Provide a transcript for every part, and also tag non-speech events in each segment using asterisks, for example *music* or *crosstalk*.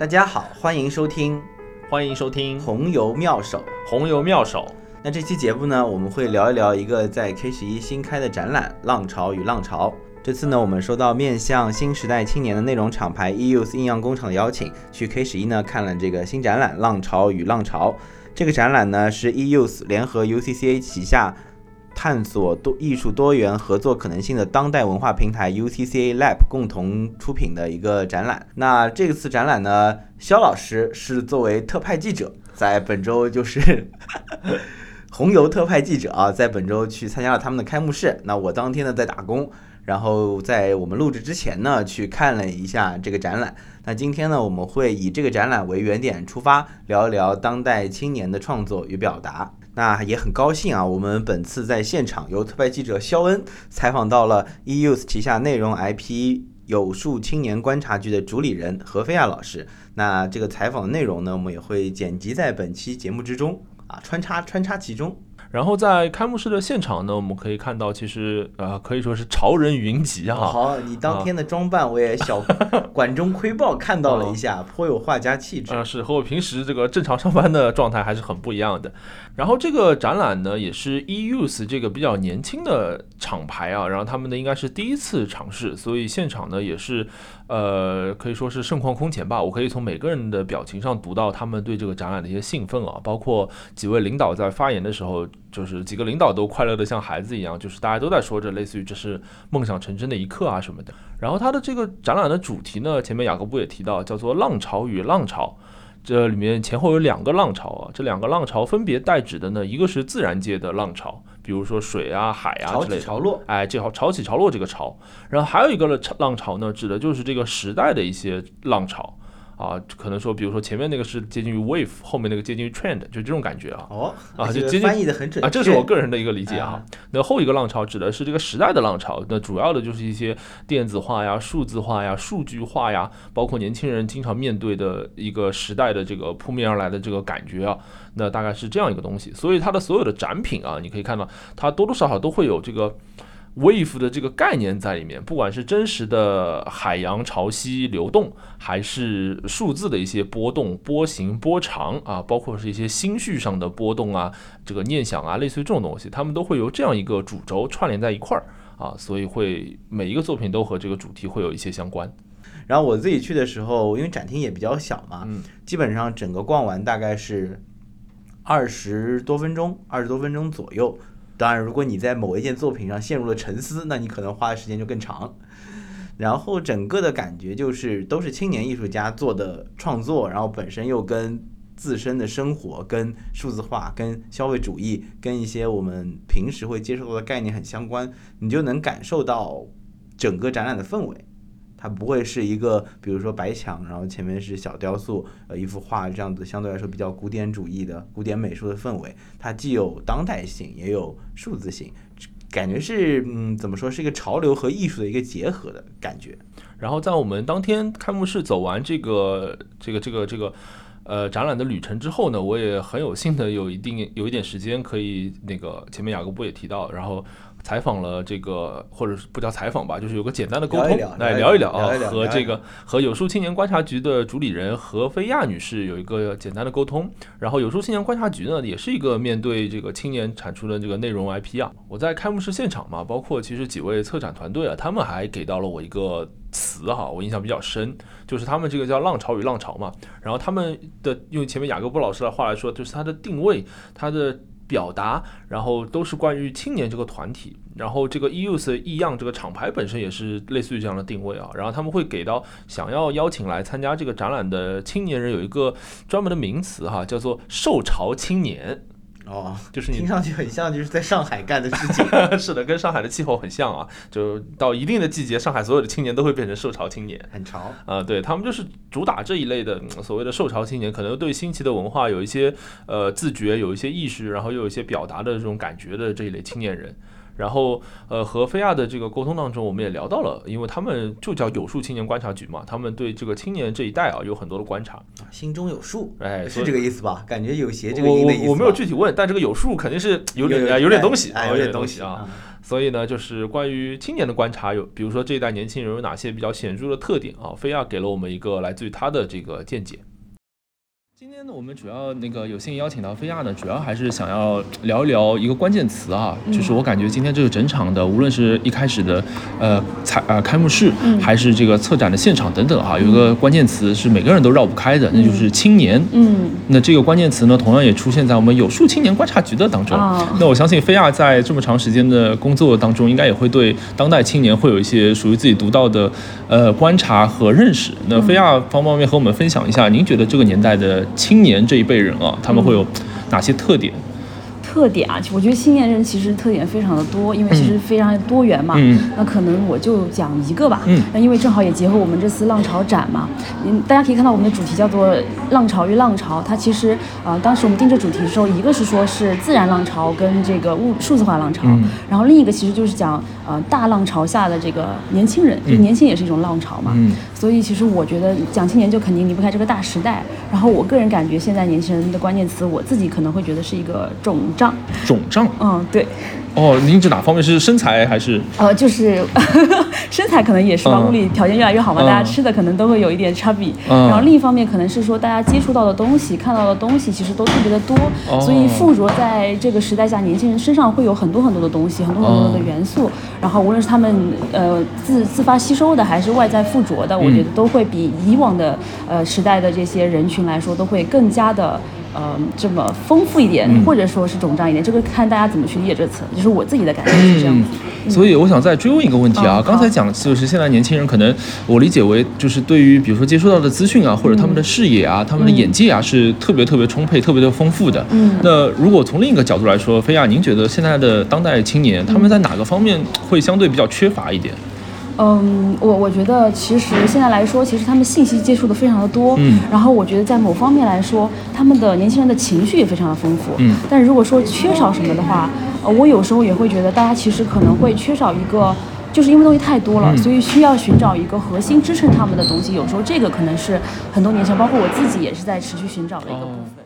大家好，欢迎收听欢迎收听《红油妙手。红油妙手》。那这期节目呢，我们会聊一聊一个在 K 十一新开的展览《浪潮与浪潮》。这次呢，我们收到面向新时代青年的内容厂牌 EUS 印样工厂的邀请，去 K 十一呢看了这个新展览《浪潮与浪潮》。这个展览呢是 EUS 联合 UCCA 旗下探索多艺术多元合作可能性的当代文化平台 UCCA Lab 共同出品的一个展览。那这次展览呢，肖老师是作为特派记者，在本周就是 *laughs* 红油特派记者啊，在本周去参加了他们的开幕式。那我当天呢在打工，然后在我们录制之前呢去看了一下这个展览。那今天呢，我们会以这个展览为原点出发，聊一聊当代青年的创作与表达。那也很高兴啊，我们本次在现场由特派记者肖恩采访到了 EUS 旗下内容 IP 有数青年观察局的主理人何飞亚老师。那这个采访内容呢，我们也会剪辑在本期节目之中啊，穿插穿插其中。然后在开幕式的现场呢，我们可以看到，其实呃可以说是潮人云集啊。好，你当天的装扮我也小 *laughs* 管中窥豹看到了一下，颇有画家气质。啊，是和我平时这个正常上班的状态还是很不一样的。然后这个展览呢，也是 Euse 这个比较年轻的厂牌啊，然后他们呢应该是第一次尝试，所以现场呢也是呃可以说是盛况空前吧。我可以从每个人的表情上读到他们对这个展览的一些兴奋啊，包括几位领导在发言的时候，就是几个领导都快乐的像孩子一样，就是大家都在说着类似于这是梦想成真的一刻啊什么的。然后它的这个展览的主题呢，前面雅各布也提到，叫做“浪潮与浪潮”。这里面前后有两个浪潮啊，这两个浪潮分别代指的呢，一个是自然界的浪潮，比如说水啊、海啊潮之类的，起潮落，哎，这潮潮起潮落这个潮，然后还有一个呢浪潮呢，指的就是这个时代的一些浪潮啊，可能说，比如说前面那个是接近于 wave，后面那个接近于 trend，就这种感觉啊。哦，啊就接近翻译的很准啊，这是我个人的一个理解啊啊。那后一个浪潮指的是这个时代的浪潮，那主要的就是一些电子化呀、数字化呀、数据化呀，包括年轻人经常面对的一个时代的这个扑面而来的这个感觉啊。那大概是这样一个东西，所以它的所有的展品啊，你可以看到它多多少少都会有这个 wave 的这个概念在里面，不管是真实的海洋潮汐流动，还是数字的一些波动、波形、波长啊，包括是一些心绪上的波动啊，这个念想啊，类似于这种东西，他们都会由这样一个主轴串联在一块儿啊，所以会每一个作品都和这个主题会有一些相关。然后我自己去的时候，因为展厅也比较小嘛，嗯基本上整个逛完大概是二十多分钟，二十多分钟左右。当然，如果你在某一件作品上陷入了沉思，那你可能花的时间就更长。然后整个的感觉就是都是青年艺术家做的创作，然后本身又跟自身的生活、跟数字化、跟消费主义、跟一些我们平时会接触到的概念很相关，你就能感受到整个展览的氛围。它不会是一个，比如说白墙，然后前面是小雕塑，呃，一幅画这样子，相对来说比较古典主义的、古典美术的氛围。它既有当代性，也有数字性，感觉是，嗯，怎么说，是一个潮流和艺术的一个结合的感觉。然后在我们当天开幕式走完这个这个这个这个呃展览的旅程之后呢，我也很有幸的有一定有一点时间可以那个前面雅各布也提到，然后采访了这个或者是不叫采访吧，就是有个简单的沟通来聊一聊啊和这个和有树青年观察局的主理人何飞亚女士有一个简单的沟通。然后有树青年观察局呢，也是一个面对这个青年产出的这个内容 IP 啊。我在开幕式现场嘛，包括其实几位策展团队啊，他们还给到了我一个词哈，我印象比较深，就是他们这个叫“浪潮与浪潮”嘛。然后他们的用前面雅各布老师的话来说，就是它的定位、它的表达，然后都是关于青年这个团体。然后这个 Euse 异样这个厂牌本身也是类似于这样的定位啊。然后他们会给到想要邀请来参加这个展览的青年人有一个专门的名词哈，叫做“受潮青年哦，”，就是你听上去很像就是在上海干的事情。*laughs* 是的，跟上海的气候很像啊。就到一定的季节，上海所有的青年都会变成受潮青年。很潮，啊、对他们就是主打这一类的、嗯所谓的受潮青年，可能对新奇的文化有一些呃自觉，有一些意识，然后又有一些表达的这种感觉的这一类青年人。然后呃和菲亚的这个沟通当中，我们也聊到了，因为他们就叫有数青年观察局嘛，他们对这个青年这一代啊有很多的观察，心中有数，哎，是这个意思吧？感觉有邪这个音的意思吧。我我没有具体问，但这个有数肯定是有点有有点东西，哎，有点东西啊。。所以呢，就是关于青年的观察，有比如说这一代年轻人有哪些比较显著的特点啊？菲亚给了我们一个来自于他的这个见解。今天呢，我们主要那个有幸邀请到菲亚呢，主要还是想要聊一聊一个关键词啊，就是我感觉今天这个整场的，无论是一开始的呃采呃开幕式，还是这个策展的现场等等哈、有一个关键词是每个人都绕不开的，那就是青年。嗯那这个关键词呢，同样也出现在我们有数青年观察局的当中。啊那我相信菲亚在这么长时间的工作当中，应该也会对当代青年会有一些属于自己独到的呃观察和认识。那菲亚方不方面和我们分享一下，您觉得这个年代的青年这一辈人啊，他们会有哪些特点？特点啊，我觉得青年人其实特点非常的多，因为其实非常多元嘛。嗯那可能我就讲一个吧。嗯那因为正好也结合我们这次浪潮展嘛，嗯，大家可以看到我们的主题叫做“浪潮与浪潮”。它其实呃，当时我们定这主题的时候，一个是说是自然浪潮跟这个物数字化浪潮，嗯然后另一个其实就是讲呃大浪潮下的这个年轻人，就年轻也是一种浪潮嘛。嗯所以其实我觉得讲青年就肯定离不开这个大时代。然后我个人感觉现在年轻人的关键词，我自己可能会觉得是一个肿胀。肿胀嗯，对，哦，您指哪方面是身材还是？呃，就是 *laughs* 身材可能也是吧，嗯物理条件越来越好嘛，嗯大家吃的可能都会有一点差别。嗯然后另一方面可能是说大家接触到的东西、看到的东西其实都特别的多，哦所以附着在这个时代下，年轻人身上会有很多很多的东西，很多很多的哦元素。然后无论是他们呃自自发吸收的，还是外在附着的，我觉得都会比以往的呃时代的这些人群来说，都会更加的。呃，这么丰富一点，嗯或者说是肿胀一点，这个看大家怎么去理解这个词，就是我自己的感觉是这样子。嗯所以我想再追问一个问题啊，嗯刚才讲就是现在年轻人可能我理解为就是对于比如说接收到的资讯啊，或者他们的视野啊、他们的眼界啊是特别特别充沛、特别的丰富的。嗯那如果从另一个角度来说，菲亚，您觉得现在的当代青年他们在哪个方面会相对比较缺乏一点？嗯，我我觉得其实现在来说，其实他们信息接触的非常的多，嗯然后我觉得在某方面来说，他们的年轻人的情绪也非常的丰富，嗯但是如果说缺少什么的话，呃，我有时候也会觉得大家其实可能会缺少一个。就是因为东西太多了，嗯所以需要寻找一个核心支撑他们的东西。有时候这个可能是很多年前，包括我自己也是在持续寻找的一个部分。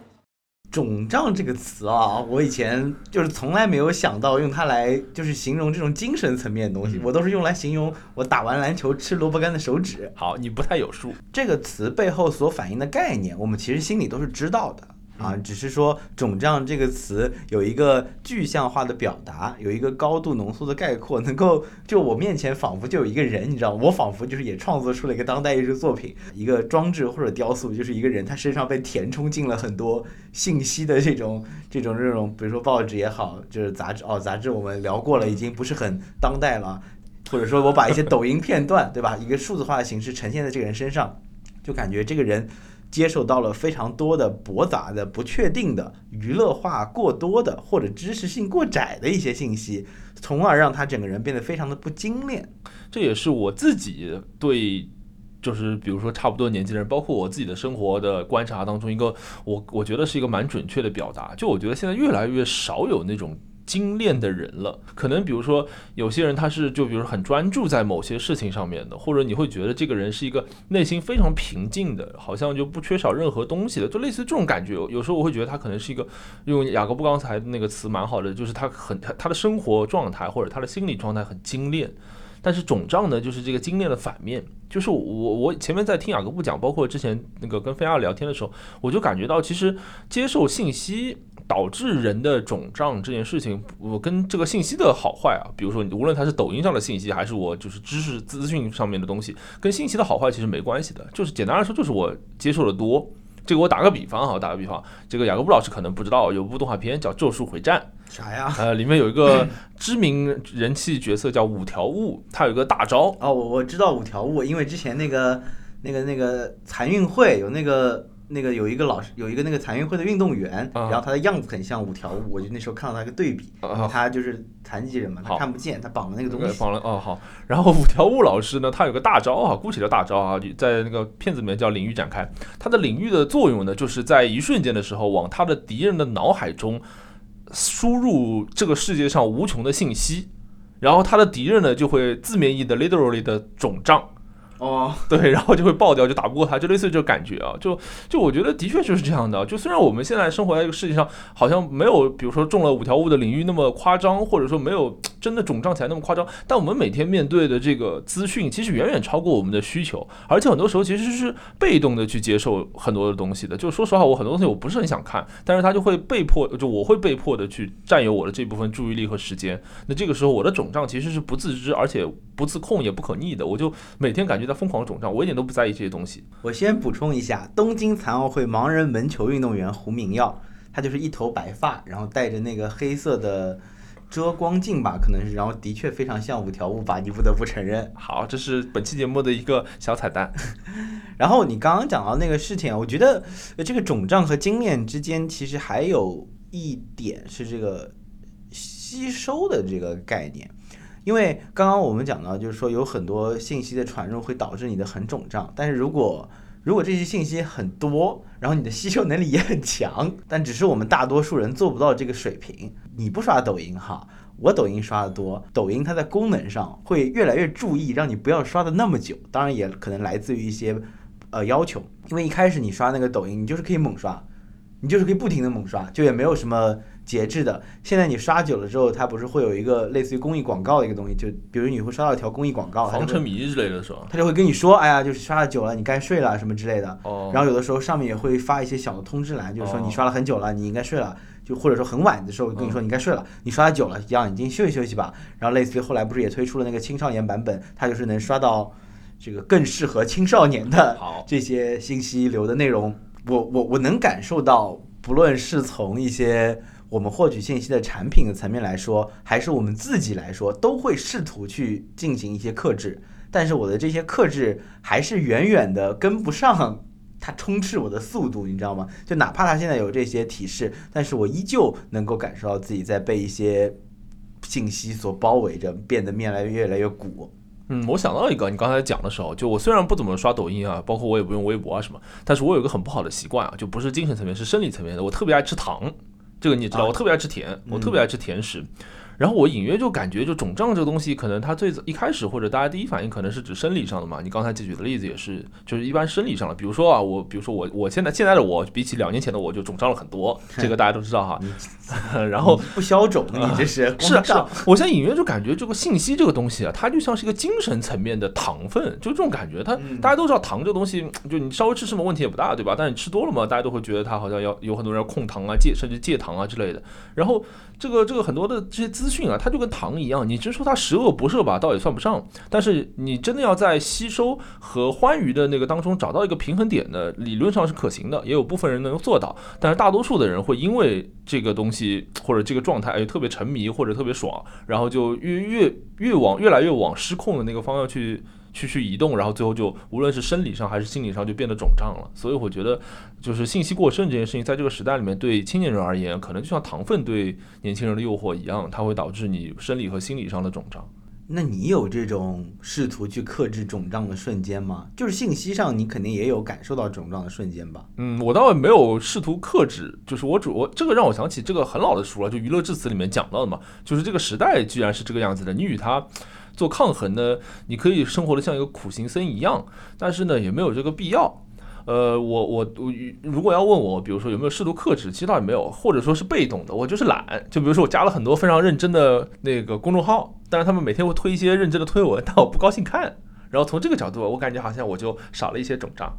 肿胀这个词啊，我以前就是从来没有想到用它来就是形容这种精神层面的东西，嗯我都是用来形容我打完篮球吃萝卜干的手指。好，你不太有数。这个词背后所反映的概念，我们其实心里都是知道的啊，只是说“肿胀”这个词有一个具象化的表达，有一个高度浓缩的概括，能够就我面前仿佛就有一个人，你知道，我仿佛就是也创作出了一个当代艺术作品，一个装置或者雕塑，就是一个人他身上被填充进了很多信息的这种这种这种，比如说报纸也好，就是杂志哦，杂志我们聊过了，已经不是很当代了。或者说我把一些抖音片段，对吧，一个数字化的形式呈现在这个人身上，就感觉这个人接受到了非常多的驳杂的、不确定的、娱乐化过多的或者知识性过窄的一些信息，从而让他整个人变得非常的不精炼。这也是我自己对，就是比如说差不多年纪的人，包括我自己的生活的观察当中，一个我我觉得是一个蛮准确的表达。就我觉得现在越来越少有那种。精炼的人了，可能比如说有些人他是就比如很专注在某些事情上面的，或者你会觉得这个人是一个内心非常平静的，好像就不缺少任何东西的，就类似这种感觉。有时候我会觉得他可能是一个用雅各布刚才那个词蛮好的，就是他很他他的生活状态或者他的心理状态很精炼。但是肿胀呢，就是这个精炼的反面。就是我我前面在听雅各布讲，包括之前那个跟菲亚聊天的时候，我就感觉到，其实接受信息导致人的肿胀这件事情，我跟这个信息的好坏啊，比如说无论它是抖音上的信息，还是我就是知识资讯上面的东西，跟信息的好坏其实没关系的。就是简单来说，就是我接受的多。这个我打个比方哈，打个比方，这个雅各布老师可能不知道，有部动画片叫《咒术回战》。啥呀？*laughs* 呃，里面有一个知名人气角色叫五条悟，他有一个大招，哦，我我知道五条悟，因为之前那个那个那个残运会有那个那个有一个老师有一个那个残运会的运动员，啊然后他的样子很像五条悟，我就那时候看到他一个对比，啊他就是残疾人嘛，他看不见，他绑了那个东西。绑了哦好，然后五条悟老师呢，他有个大招啊，姑且叫大招啊，在那个片子里面叫领域展开。他的领域的作用呢，就是在一瞬间的时候，往他的敌人的脑海中输入这个世界上无穷的信息。然后他的敌人呢就会字面意的 literally 的肿胀。哦，*laughs* 对，然后就会爆掉，就打不过他，就类似于这个感觉啊，就就我觉得的确就是这样的。就虽然我们现在生活在这个世界上，好像没有比如说中了五条悟的领域那么夸张，或者说没有真的肿胀起来那么夸张，但我们每天面对的这个资讯，其实远远超过我们的需求，而且很多时候其实是被动的去接受很多的东西的。就说实话，我很多东西我不是很想看，但是他就会被迫，就我会被迫的去占有我的这部分注意力和时间。那这个时候我的肿胀其实是不自知，而且不自控也不可逆的，我就每天感觉在疯狂肿胀，我一点都不在意这些东西。我先补充一下，东京残奥会盲人门球运动员胡明耀，他就是一头白发，然后戴着那个黑色的遮光镜吧，可能是，然后的确非常像五条悟吧，你不得不承认。好，这是本期节目的一个小彩蛋。*laughs* 然后你刚刚讲到那个事情，我觉得这个肿胀和经验之间其实还有一点是这个吸收的这个概念。因为刚刚我们讲到，就是说有很多信息的传入会导致你的很肿胀，但是如果如果这些信息很多，然后你的吸收能力也很强，但只是我们大多数人做不到这个水平。你不刷抖音哈，我抖音刷的多，抖音它在功能上会越来越注意，让你不要刷的那么久。当然也可能来自于一些呃要求，因为一开始你刷那个抖音，你就是可以猛刷，你就是可以不停的猛刷，就也没有什么。节制的，现在你刷久了之后，它不是会有一个类似于公益广告的一个东西，就比如你会刷到一条公益广告，防沉迷之类的是吧？他就会跟你说，哎呀，就是刷了久了，你该睡了什么之类的。哦。然后有的时候上面也会发一些小的通知栏，就是说你刷了很久了，你应该睡了，就或者说很晚的时候跟你说你该睡了，你刷的久了，养眼睛休息休息吧。然后类似于后来不是也推出了那个青少年版本，它就是能刷到这个更适合青少年的这些信息流的内容。我我我能感受到，不论是从一些。我们获取信息的产品的层面来说，还是我们自己来说，都会试图去进行一些克制。但是我的这些克制还是远远的跟不上它充斥我的速度，你知道吗？就哪怕它现在有这些提示，但是我依旧能够感受到自己在被一些信息所包围着，变得越来越越来越鼓。嗯，我想到一个，你刚才讲的时候，就我虽然不怎么刷抖音啊，包括我也不用微博啊什么，但是我有一个很不好的习惯啊，就不是精神层面，是生理层面的，我特别爱吃糖。这个你也知道，我特别爱吃甜，我特别爱吃甜食。然后我隐约就感觉，就肿胀这个东西，可能它最早一开始或者大家第一反应可能是指生理上的嘛。你刚才举的例子也是，就是一般生理上的。比如说啊，我比如说我我现在现在的我比起两年前的我就肿胀了很多，*laughs* 这个大家都知道哈。*laughs* 然后不消肿，你这是 *laughs* 是是。我现在隐约就感觉这个信息这个东西啊，它就像是一个精神层面的糖分，就这种感觉。它大家都知道糖这个东西，就你稍微吃什么问题也不大，对吧？但是你吃多了嘛，大家都会觉得它好像要有很多人要控糖啊、戒甚至戒糖啊之类的。然后。这个这个很多的这些资资讯啊，它就跟糖一样，你直说它十恶不赦吧，倒也算不上。但是你真的要在吸收和欢愉的那个当中找到一个平衡点呢，理论上是可行的，也有部分人能做到。但是大多数的人会因为这个东西或者这个状态，哎，特别沉迷或者特别爽，然后就越越越往越来越往失控的那个方向去。去去移动，然后最后就无论是生理上还是心理上就变得肿胀了。所以我觉得，就是信息过剩这件事情，在这个时代里面，对青年人而言，可能就像糖分对年轻人的诱惑一样，它会导致你生理和心理上的肿胀。那你有这种试图去克制肿胀的瞬间吗？就是信息上，你肯定也有感受到肿胀的瞬间吧？嗯，我倒没有试图克制，就是我主我这个让我想起这个很老的书了，就《娱乐至此》里面讲到的嘛，就是这个时代居然是这个样子的，你与它。做抗衡呢，你可以生活的像一个苦行僧一样，但是呢，也没有这个必要。呃，我我我，如果要问我，比如说有没有试图克制，其实倒也没有，或者说是被动的，我就是懒。就比如说我加了很多非常认真的那个公众号，但是他们每天会推一些认真的推文，但我不高兴看。然后从这个角度，我感觉好像我就少了一些肿胀。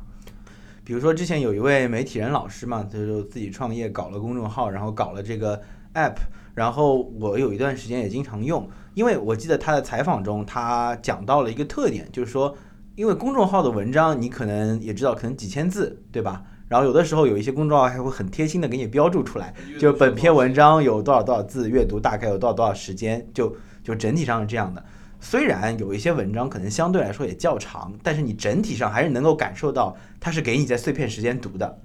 比如说之前有一位媒体人老师嘛，他就自己创业搞了公众号，然后搞了这个 app，然后我有一段时间也经常用。因为我记得他的采访中，他讲到了一个特点，就是说，因为公众号的文章，你可能也知道，可能几千字，对吧？然后有的时候有一些公众号还会很贴心的给你标注出来，就本篇文章有多少多少字，阅读大概有多少多少时间，就就整体上是这样的。虽然有一些文章可能相对来说也较长，但是你整体上还是能够感受到它是给你在碎片时间读的，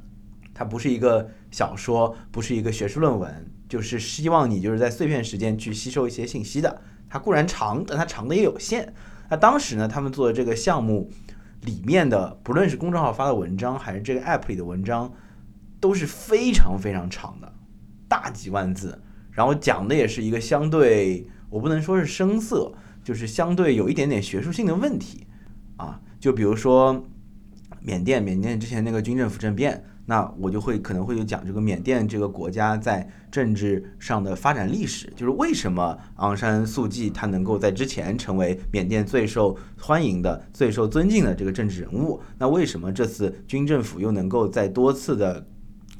它不是一个小说，不是一个学术论文，就是希望你就是在碎片时间去吸收一些信息的。它固然长，但它长的也有限。那当时呢，他们做的这个项目里面的，不论是公众号发的文章，还是这个 app 里的文章，都是非常非常长的，大几万字。然后讲的也是一个相对我不能说是生涩，就是相对有一点点学术性的问题啊。就比如说缅甸，缅甸之前那个军政府政变。那我就会可能会有讲这个缅甸这个国家在政治上的发展历史，就是为什么昂山素季他能够在之前成为缅甸最受欢迎的、最受尊敬的这个政治人物？那为什么这次军政府又能够在多次的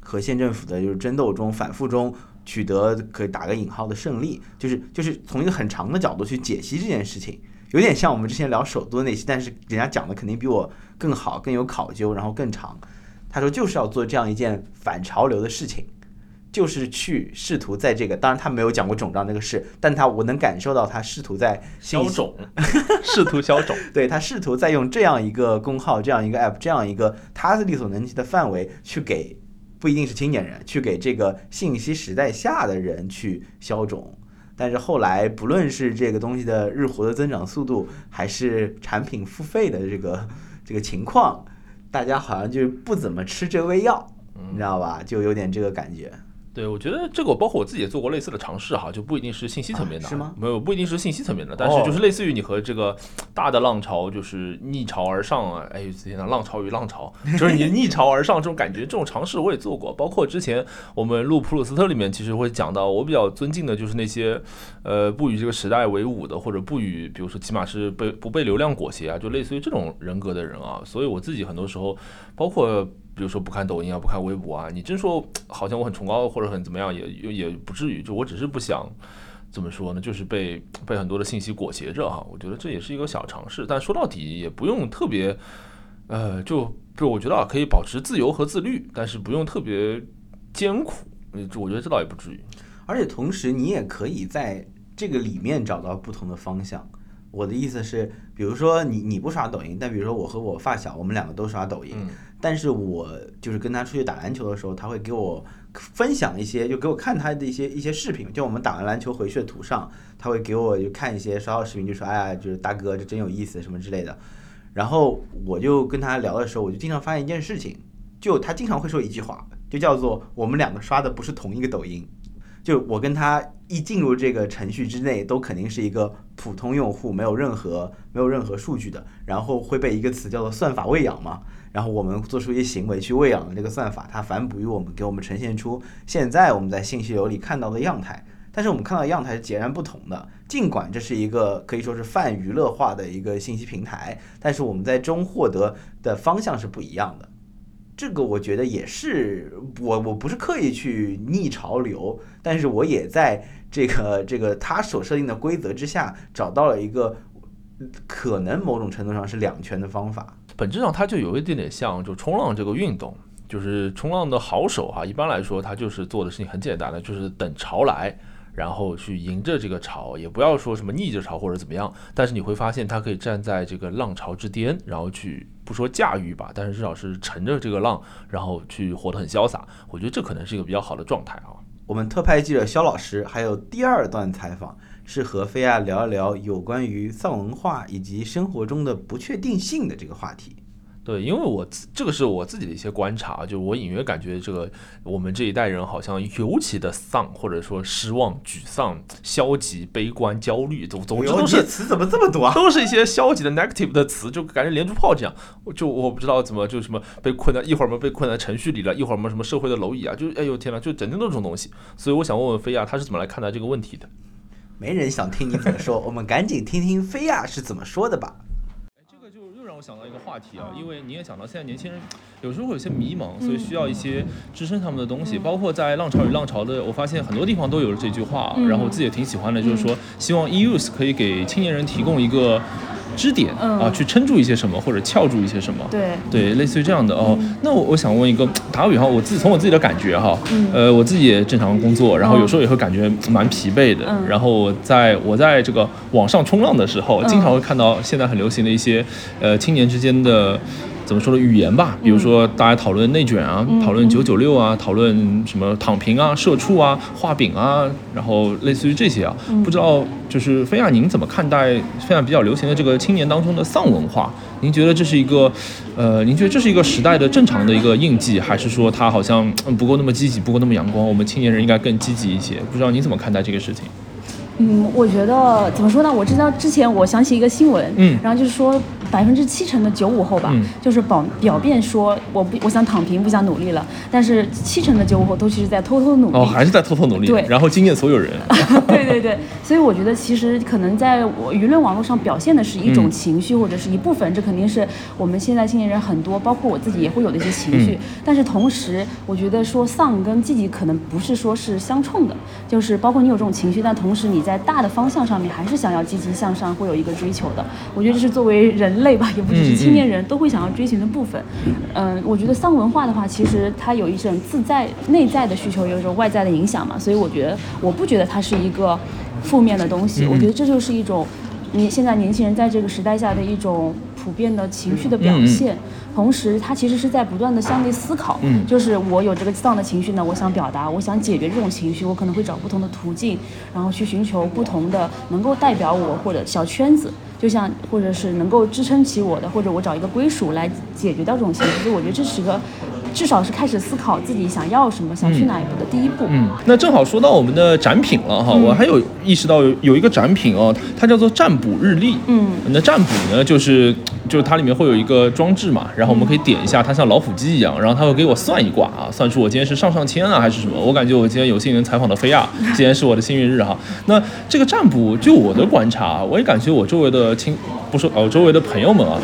和县政府的就是争斗中、反复中取得可以打个引号的胜利？就是就是从一个很长的角度去解析这件事情，有点像我们之前聊首都那些，但是人家讲的肯定比我更好、更有考究，然后更长。他说就是要做这样一件反潮流的事情，就是去试图在这个，当然他没有讲过肿胀这个事，但他我能感受到他试图在消肿，*laughs* 试图消肿，对他试图在用这样一个公号、这样一个 app、这样一个他力所能及的范围去给不一定是青年人，去给这个信息时代下的人去消肿。但是后来不论是这个东西的日活的增长速度，还是产品付费的这个这个情况。大家好像就不怎么吃这味药，你知道吧？就有点这个感觉。对，我觉得这个包括我自己也做过类似的尝试哈，就不一定是信息层面的，是吗？没有，不一定是信息层面的，但是就是类似于你和这个大的浪潮就是逆潮而上啊，哎，天呐，浪潮与浪潮，就是你逆潮而上这种感觉，这种尝试我也做过。包括之前我们录普鲁斯特里面，其实会讲到，我比较尊敬的就是那些呃不与这个时代为伍的，或者不与比如说起码是被不被流量裹挟啊，就类似于这种人格的人啊。所以我自己很多时候包括。比如说不看抖音啊，不看微博啊，你真说好像我很崇高或者很怎么样，也也不至于。就我只是不想怎么说呢，就是被被很多的信息裹挟着哈。我觉得这也是一个小尝试，但说到底也不用特别，呃，就就我觉得啊，可以保持自由和自律，但是不用特别艰苦。嗯，我觉得这倒也不至于。而且同时，你也可以在这个里面找到不同的方向。我的意思是，比如说你你不刷抖音，但比如说我和我发小，我们两个都刷抖音。但是我就是跟他出去打篮球的时候，他会给我分享一些，就给我看他的一些一些视频。就我们打完篮球回去的途上，他会给我就看一些刷到视频，就说：“哎呀，就是大哥，这真有意思什么之类的。”然后我就跟他聊的时候，我就经常发现一件事情，就他经常会说一句话，就叫做“我们两个刷的不是同一个抖音”。就我跟他一进入这个程序之内，都肯定是一个普通用户，没有任何没有任何数据的，然后会被一个词叫做“算法喂养”嘛。然后我们做出一些行为去喂养了这个算法，它反哺于我们，给我们呈现出现在我们在信息流里看到的样态。但是我们看到的样态是截然不同的。尽管这是一个可以说是泛娱乐化的一个信息平台，但是我们在中获得的方向是不一样的。这个我觉得也是我我不是刻意去逆潮流，但是我也在这个这个他所设定的规则之下找到了一个可能某种程度上是两全的方法。本质上，它就有一点点像就冲浪这个运动，就是冲浪的好手啊。一般来说，他就是做的事情很简单的，就是等潮来，然后去迎着这个潮，也不要说什么逆着潮或者怎么样。但是你会发现，他可以站在这个浪潮之巅，然后去不说驾驭吧，但是至少是乘着这个浪，然后去活得很潇洒。我觉得这可能是一个比较好的状态啊。我们特派记者肖老师还有第二段采访。是和菲亚聊一聊有关于丧文化以及生活中的不确定性的这个话题。对，因为我这个是我自己的一些观察，就我隐约感觉这个我们这一代人好像尤其的丧，或者说失望、沮丧、消极、悲观、焦虑，总总之都是词怎么这么多啊？都是一些消极的 negative 的词，就感觉连珠炮这样。就我不知道怎么就什么被困在一会儿嘛被困在程序里了，一会儿嘛什么社会的蝼蚁啊，就哎呦天呐，就整天都是这种东西。所以我想问问菲亚，他是怎么来看待这个问题的？没人想听你怎么说，*laughs* 我们赶紧听听菲亚是怎么说的吧。哎，这个就又让我想到一个话题啊，因为你也讲到现在年轻人有时候会有些迷茫，所以需要一些支撑他们的东西。包括在浪潮与浪潮的，我发现很多地方都有了这句话，然后我自己也挺喜欢的，就是说希望 EUS 可以给青年人提供一个。支点啊，去撑住一些什么，或者翘住一些什么，对对，类似于这样的哦。那我我想问一个打个比方，我自己从我自己的感觉哈，呃，我自己也正常工作，然后有时候也会感觉蛮疲惫的。然后在我在这个网上冲浪的时候，经常会看到现在很流行的一些呃青年之间的。怎么说的语言吧，比如说大家讨论内卷啊，讨论九九六啊，讨论什么躺平啊、社畜啊、画饼啊，然后类似于这些啊，不知道就是菲亚您怎么看待现在比较流行的这个青年当中的丧文化？您觉得这是一个，呃，您觉得这是一个时代的正常的一个印记，还是说它好像不够那么积极，不够那么阳光？我们青年人应该更积极一些。不知道您怎么看待这个事情？嗯，我觉得怎么说呢？我知道之前我想起一个新闻，嗯然后就是说百分之七成的九五后吧，嗯就是表表面说我不我想躺平，不想努力了，但是七成的九五后都其实在偷偷努力。哦，还是在偷偷努力，对然后惊艳所有人。*laughs* 对对对，所以我觉得其实可能在我舆论网络上表现的是一种嗯情绪，或者是一部分，这肯定是我们现在青年人很多，包括我自己也会有的一些情绪。但是同时，我觉得说丧跟积极可能不是说是相冲的，就是包括你有这种情绪，但同时你在大的方向上面还是想要积极向上，会有一个追求的。我觉得这是作为人类吧，也不只是青年人都会想要追寻的部分。嗯、我觉得丧文化的话，其实它有一种自在内在的需求，有一种外在的影响嘛，所以我觉得我不觉得它是一个负面的东西，我觉得这就是一种你现在年轻人在这个时代下的一种普遍的情绪的表现。同时，他其实是在不断的向内思考，嗯。就是我有这个丧的情绪呢，我想表达，我想解决这种情绪，我可能会找不同的途径，然后去寻求不同的能够代表我或者小圈子，就像或者是能够支撑起我的，或者我找一个归属来解决掉这种情绪。所以我觉得这是个，至少是开始思考自己想要什么，想去哪一步的第一步。嗯，那正好说到我们的展品了哈，我还有意识到有有一个展品哦，它叫做占卜日历。嗯，那占卜呢，就是就是它里面会有一个装置嘛，然后我们可以点一下，它像老虎机一样，然后它会给我算一卦啊，算出我今天是上上签啊还是什么。我感觉我今天有幸能采访到菲亚，今天是我的幸运日哈。*laughs* 那这个占卜，就我的观察，我也感觉我周围的亲，不说哦，周围的朋友们啊。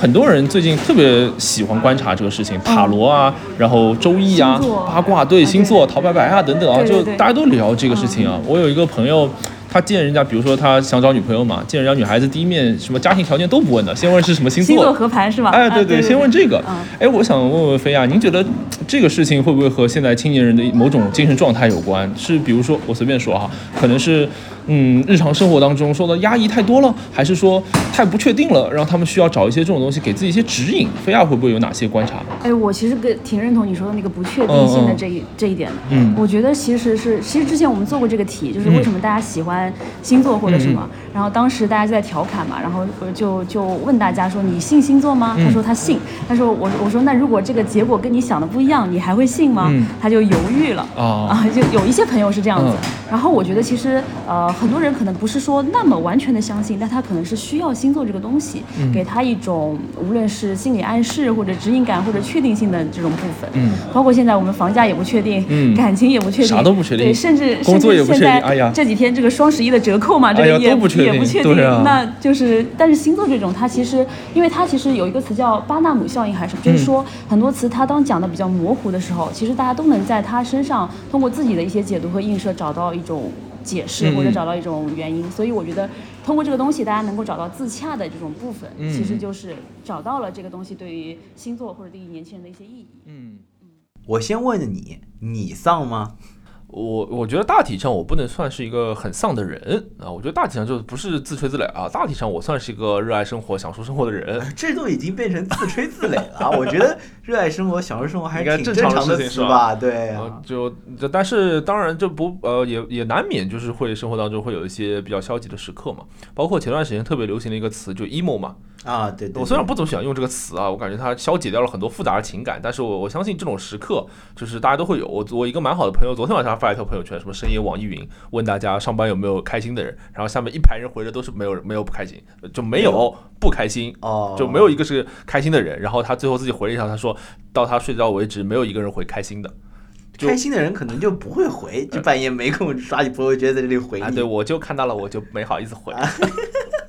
很多人最近特别喜欢观察这个事情，塔罗啊，然后周易啊，八卦对啊星座、对陶白白啊等等啊，就大家都聊这个事情啊。我有一个朋友，他见人家，比如说他想找女朋友嘛，见人家女孩子第一面什么家庭条件都不问的，先问是什么星星座合盘是吧？哎，啊对对，先问这个嗯。哎，我想问问菲亚，您觉得这个事情会不会和现在青年人的某种精神状态有关？是比如说我随便说哈，可能是嗯日常生活当中受到压抑太多了，还是说太不确定了，让他们需要找一些这种东西给自己一些指引？菲亚会不会有哪些观察？哎，我其实跟挺认同你说的那个不确定性的这一、这一点的。嗯我觉得其实是，其实之前我们做过这个题，就是为什么大家喜欢星座或者什么。嗯然后当时大家就在调侃嘛，然后我就就问大家说你信星座吗？嗯他说他信。他说我我说那如果这个结果跟你想的不一样，你还会信吗？嗯他就犹豫了。啊啊，就有一些朋友是这样子。嗯然后我觉得其实呃很多人可能不是说那么完全的相信，但他可能是需要星座这个东西，嗯。给他一种无论是心理暗示或者指引感或者确定性的这种部分。嗯。包括现在我们房价也不确定，嗯。感情也不确定，啥都不确定。对，甚至工作也不确定甚至现在哎呀。这几天这个双十一的折扣嘛，这个也、都不确定也不确定。对啊。那就是，但是星座这种，它其实，因为它其实有一个词叫巴纳姆效应，还是什么，就是嗯。说很多词它当讲的比较模糊的时候，其实大家都能在它身上通过自己的一些解读和映射找到一种解释嗯或者找到一种原因。所以我觉得通过这个东西，大家能够找到自洽的这种部分，嗯其实就是找到了这个东西对于星座或者对于年轻人的一些意义。嗯。我先问你，你丧吗？我我觉得大体上我不能算是一个很丧的人啊，我觉得大体上就不是自吹自擂啊，大体上我算是一个热爱生活、享受生活的人。*laughs* 这都已经变成自吹自擂了。我觉得热爱生活、享受生活还是挺正常的事情是吧词吧？对就就但是当然就不呃也也难免就是会生活当中会有一些比较消极的时刻嘛，包括前段时间特别流行的一个词就 emo 嘛，啊，对对。我虽然不怎么喜欢用这个词啊，我感觉它消解掉了很多复杂的情感，但是我我相信这种时刻就是大家都会有。我我一个蛮好的朋友昨天晚上发一条朋友圈，什么深夜网易云问大家上班有没有开心的人，然后下面一排人回的都是没有没有不开心，就没有不开心。哦，就没有一个是开心的人，然后他最后自己回了一条，他说到他睡觉为止，没有一个人回开心的。开心的人可能就不会回，就半夜没空刷你朋友圈在这里回啊，对，我就看到了，我就没好意思回。*laughs*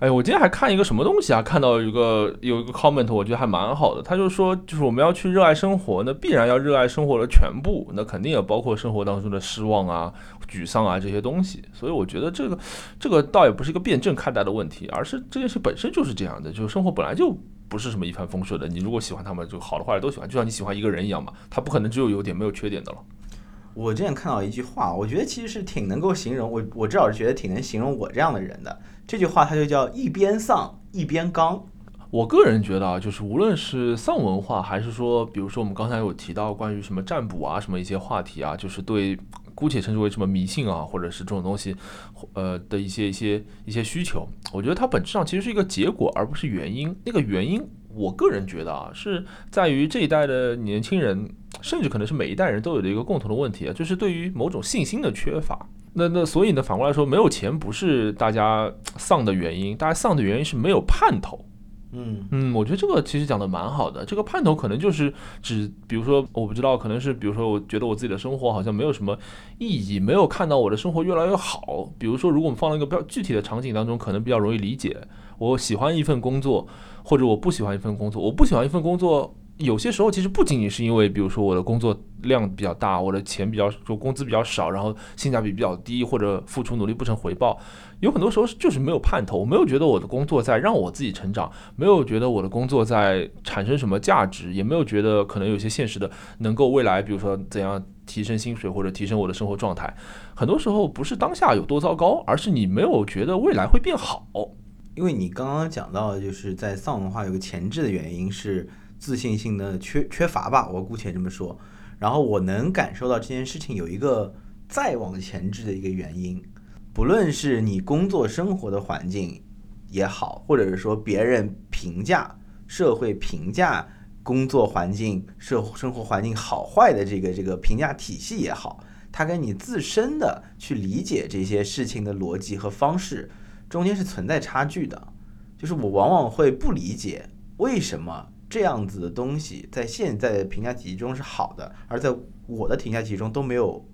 哎，我今天还看一个什么东西啊？看到一个有一个 comment，我觉得还蛮好的。他就说，就是我们要去热爱生活，那必然要热爱生活的全部，那肯定也包括生活当中的失望啊、沮丧啊这些东西。所以我觉得这个这个倒也不是一个辩证看待的问题，而是这件事本身就是这样的，就是生活本来就不是什么一帆风顺的。你如果喜欢他们，就好的坏的都喜欢，就像你喜欢一个人一样嘛，他不可能只有优点没有缺点的了。我之前看到一句话，我觉得其实是挺能够形容我，我至少是觉得挺能形容我这样的人的。这句话它就叫一边丧一边刚。我个人觉得啊，就是无论是丧文化，还是说，比如说我们刚才有提到关于什么占卜啊，什么一些话题啊，就是对姑且称之为什么迷信啊，或者是这种东西，呃的一些一些一些需求，我觉得它本质上其实是一个结果，而不是原因。那个原因，我个人觉得啊，是在于这一代的年轻人，甚至可能是每一代人都有的一个共同的问题啊，就是对于某种信心的缺乏。那那所以呢，反过来说，没有钱不是大家丧的原因，大家丧的原因是没有盼头。嗯嗯，我觉得这个其实讲的蛮好的。这个盼头可能就是指，比如说，我不知道，可能是比如说，我觉得我自己的生活好像没有什么意义，没有看到我的生活越来越好。比如说，如果我们放到一个比较具体的场景当中，可能比较容易理解。我喜欢一份工作，或者我不喜欢一份工作。我不喜欢一份工作，有些时候其实不仅仅是因为，比如说我的工作量比较大，我的钱比较，就工资比较少，然后性价比比较低，或者付出努力不成回报。有很多时候就是没有盼头，我没有觉得我的工作在让我自己成长，没有觉得我的工作在产生什么价值，也没有觉得可能有些现实的能够未来，比如说怎样提升薪水或者提升我的生活状态。很多时候不是当下有多糟糕，而是你没有觉得未来会变好。因为你刚刚讲到，就是在丧文化有个前置的原因是自信心的缺缺乏吧，我姑且这么说。然后我能感受到这件事情有一个再往前置的一个原因。不论是你工作生活的环境也好，或者是说别人评价、社会评价工作环境、社生活环境好坏的这个这个评价体系也好，它跟你自身的去理解这些事情的逻辑和方式中间是存在差距的。就是我往往会不理解为什么这样子的东西在现在的评价体系中是好的，而在我的评价体系中都没有。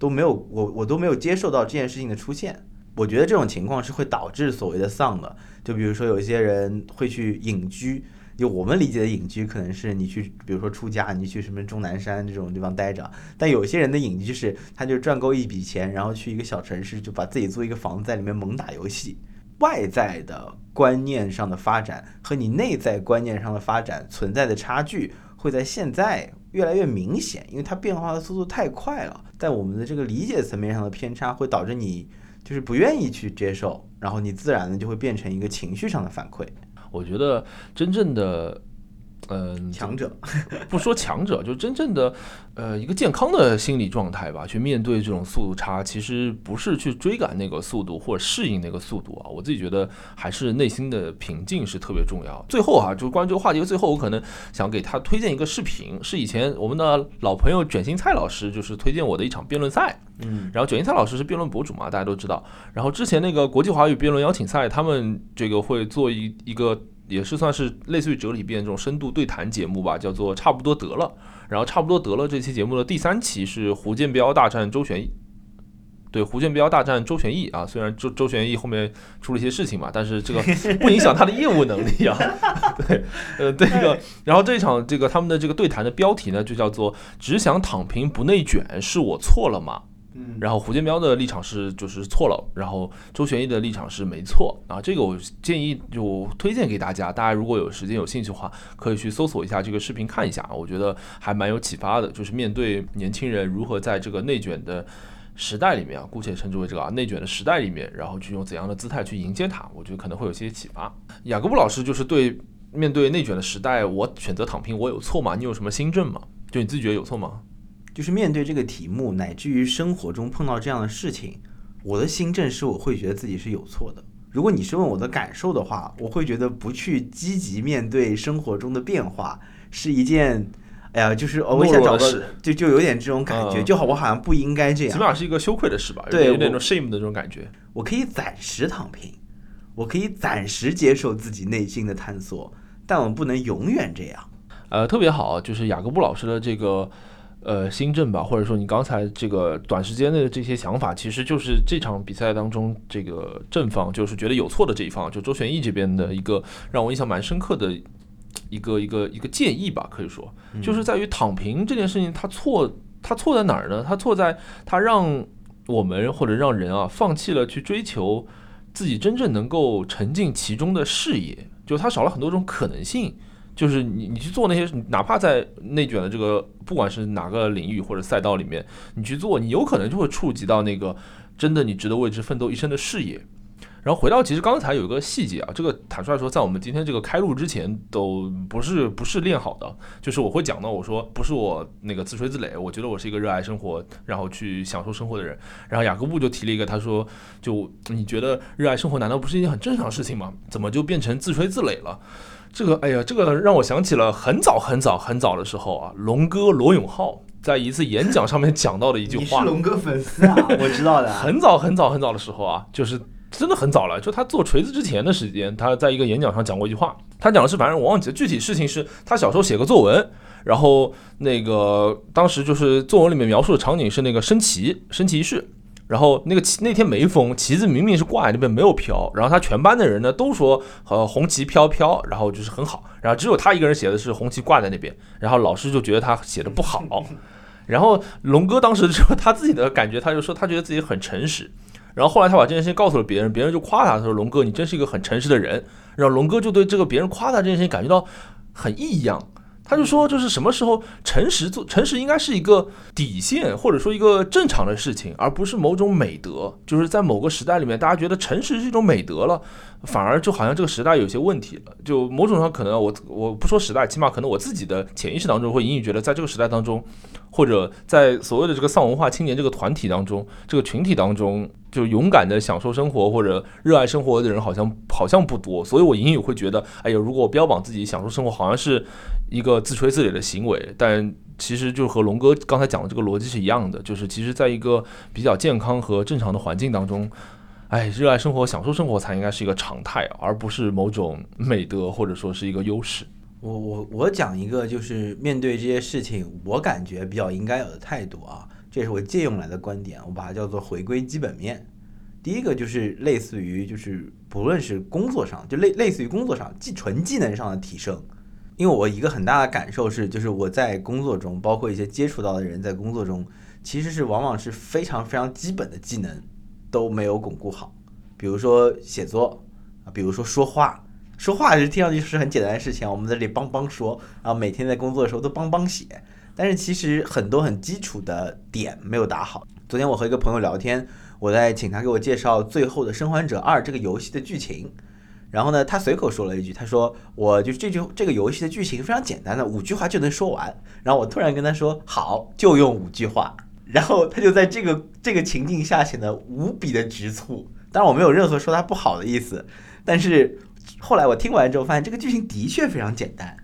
都没有我我都没有接受到这件事情的出现，我觉得这种情况是会导致所谓的丧的。就比如说有一些人会去隐居，就我们理解的隐居可能是你去，比如说出家，你去什么终南山这种地方待着。但有些人的隐居是他就赚够一笔钱，然后去一个小城市，就把自己租一个房子在里面猛打游戏。外在的观念上的发展和你内在观念上的发展存在的差距，会在现在。越来越明显，因为它变化的速度太快了，在我们的这个理解层面上的偏差，会导致你就是不愿意去接受，然后你自然的就会变成一个情绪上的反馈。我觉得真正的。嗯，强者 *laughs* 不说强者，就真正的呃一个健康的心理状态吧。去面对这种速度差，其实不是去追赶那个速度或者适应那个速度啊。我自己觉得还是内心的平静是特别重要。最后啊，就是关于这个话题，最后我可能想给他推荐一个视频，是以前我们的老朋友卷心菜老师就是推荐我的一场辩论赛。嗯，然后卷心菜老师是辩论博主嘛，大家都知道。然后之前那个国际华语辩论邀请赛，他们这个会做一一个。也是算是类似于哲理辩这种深度对谈节目吧，叫做差不多得了。然后差不多得了这期节目的第三期是胡建彪大战周旋义，对，胡建彪大战周旋义啊。虽然周周旋义后面出了一些事情嘛，但是这个不影响他的业务能力啊。*laughs* 对，呃，这个，然后这一场这个他们的这个对谈的标题呢，就叫做只想躺平不内卷，是我错了吗？嗯，然后胡建彪的立场是就是错了，然后周旋义的立场是没错啊。这个我建议就推荐给大家，大家如果有时间有兴趣的话，可以去搜索一下这个视频看一下，我觉得还蛮有启发的。就是面对年轻人如何在这个内卷的时代里面啊，姑且称之为这个啊内卷的时代里面，然后去用怎样的姿态去迎接它，我觉得可能会有些启发。雅各布老师就是对面对内卷的时代，我选择躺平，我有错吗？你有什么新政吗？就你自己觉得有错吗？就是面对这个题目，乃至于生活中碰到这样的事情，我的心证是我会觉得自己是有错的。如果你是问我的感受的话，我会觉得不去积极面对生活中的变化是一件，哎呀，就是我想找个，就就有点这种感觉，就好我好像不应该这样，起码是一个羞愧的事吧，对，有那种 shame 的这种感觉。我可以暂时躺平，我可以暂时接受自己内心的探索，但我不能永远这样。呃，特别好，就是雅各布老师的这个。呃，新政吧，或者说你刚才这个短时间的这些想法，其实就是这场比赛当中这个正方，就是觉得有错的这一方，就周旋义这边的一个让我印象蛮深刻的一个一个一个建议吧，可以说，就是在于躺平这件事情，它错，它错在哪儿呢？它错在它让我们或者让人啊放弃了去追求自己真正能够沉浸其中的事业，就它少了很多种可能性。就是你，你去做那些，哪怕在内卷的这个，不管是哪个领域或者赛道里面，你去做，你有可能就会触及到那个真的你值得为之奋斗一生的事业。然后回到，其实刚才有一个细节啊，这个坦率说，在我们今天这个开录之前都不是不是练好的，就是我会讲到，我说不是我那个自吹自擂，我觉得我是一个热爱生活，然后去享受生活的人。然后雅各布就提了一个，他说，就你觉得热爱生活难道不是一件很正常的事情吗？怎么就变成自吹自擂了？这个，哎呀，这个让我想起了很早很早很早的时候啊，龙哥罗永浩在一次演讲上面讲到的一句话你是话，龙哥粉丝啊，*laughs* 我知道的。很早很早很早的时候啊，就是真的很早了，就他做锤子之前的时间，他在一个演讲上讲过一句话，他讲的是反正我忘记了具体事情是他小时候写个作文，然后那个当时就是作文里面描述的场景是那个升旗升旗仪式。然后那个旗那天没风，旗子明明是挂在那边没有飘，然后他全班的人呢都说呃红旗飘飘，然后就是很好，然后只有他一个人写的是红旗挂在那边，然后老师就觉得他写 *laughs* 的不好，然后龙哥当时就他自己的感觉，他就说他觉得自己很诚实，然后后来他把这件事情告诉了别人，别人就夸他，他说龙哥你真是一个很诚实的人，然后龙哥就对这个别人夸他这件事情感觉到很异样。他就说，就是什么时候诚实做诚实应该是一个底线，或者说一个正常的事情，而不是某种美德。就是在某个时代里面，大家觉得诚实是一种美德了，反而就好像这个时代有些问题了。就某种上可能我我不说时代，起码可能我自己的潜意识当中会隐隐觉得，在这个时代当中，或者在所谓的这个丧文化青年这个团体当中，这个群体当中，就勇敢的享受生活或者热爱生活的人好像好像不多。所以我隐隐会觉得，哎呀，如果我标榜自己享受生活，好像是。一个自吹自擂的行为，但其实就和龙哥刚才讲的这个逻辑是一样的，就是其实在一个比较健康和正常的环境当中，哎，热爱生活、享受生活才应该是一个常态，而不是某种美德或者说是一个优势。我我我讲一个，就是面对这些事情，我感觉比较应该有的态度啊，这是我借用来的观点，我把它叫做回归基本面。第一个就是类似于，就是不论是工作上，就类类似于工作上技纯技能上的提升。因为我一个很大的感受是，就是我在工作中，包括一些接触到的人在工作中，其实是往往是非常非常基本的技能都没有巩固好。比如说写作啊，比如说说话，说话是听上去是很简单的事情，我们在这里帮帮说，然后每天在工作的时候都帮帮写，但是其实很多很基础的点没有打好。昨天我和一个朋友聊天，我在请他给我介绍《最后的生还者二》这个游戏的剧情。然后呢，他随口说了一句，他说：“我就这句这个游戏的剧情非常简单的，五句话就能说完。”然后我突然跟他说：“好，就用五句话。”然后他就在这个这个情境下显得无比的局促。当然我没有任何说他不好的意思，但是后来我听完之后发现，这个剧情的确非常简单，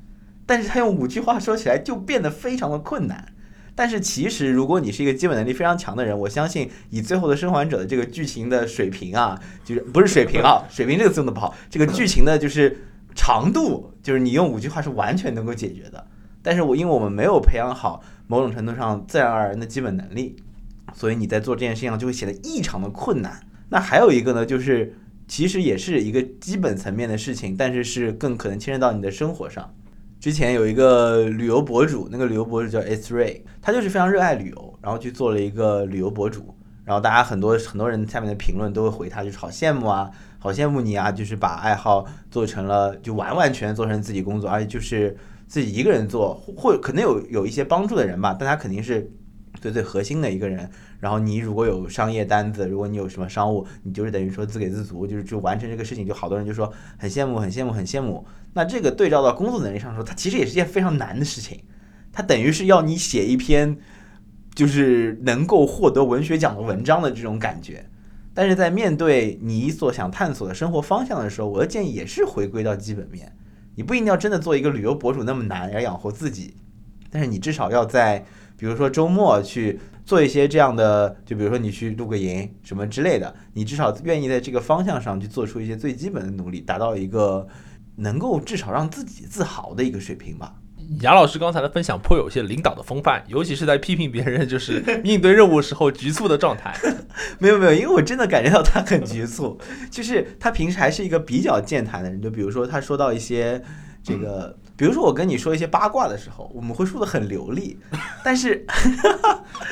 但是他用五句话说起来就变得非常的困难。但是其实，如果你是一个基本能力非常强的人，我相信以最后的生还者的这个剧情的水平啊，就是不是 *laughs* 水平啊，水平这个字用的不好，这个剧情的就是长度，就是你用五句话是完全能够解决的。但是我因为我们没有培养好某种程度上自然而然的基本能力，所以你在做这件事情上就会显得异常的困难。那还有一个呢，就是其实也是一个基本层面的事情，但是是更可能牵涉到你的生活上。之前有一个旅游博主，那个旅游博主叫 S Ray，他就是非常热爱旅游，然后去做了一个旅游博主，然后大家很多很多人下面的评论都会回他，就是好羡慕啊，好羡慕你啊，就是把爱好做成了就完完全做成自己工作，而且就是自己一个人做，或可能有有一些帮助的人吧，但他肯定是最最核心的一个人。然后你如果有商业单子，如果你有什么商务，你就是等于说自给自足，就是就完成这个事情，就好多人就说很羡慕，很羡慕，很羡慕。那这个对照到工作能力上说，它其实也是件非常难的事情。它等于是要你写一篇就是能够获得文学奖的文章的这种感觉。但是在面对你所想探索的生活方向的时候，我的建议也是回归到基本面。你不一定要真的做一个旅游博主那么难，要养活自己，但是你至少要在比如说周末去做一些这样的，就比如说你去露个营什么之类的，你至少愿意在这个方向上去做出一些最基本的努力，达到一个。能够至少让自己自豪的一个水平吧。雅老师刚才的分享颇有些领导的风范，尤其是在批评别人就是 *laughs* 应对任务时候局促的状态。*laughs* 没有没有，因为我真的感觉到他很局促，就是他平时还是一个比较健谈的人。就比如说他说到一些这个。比如说我跟你说一些八卦的时候，我们会说的很流利，*laughs* 但是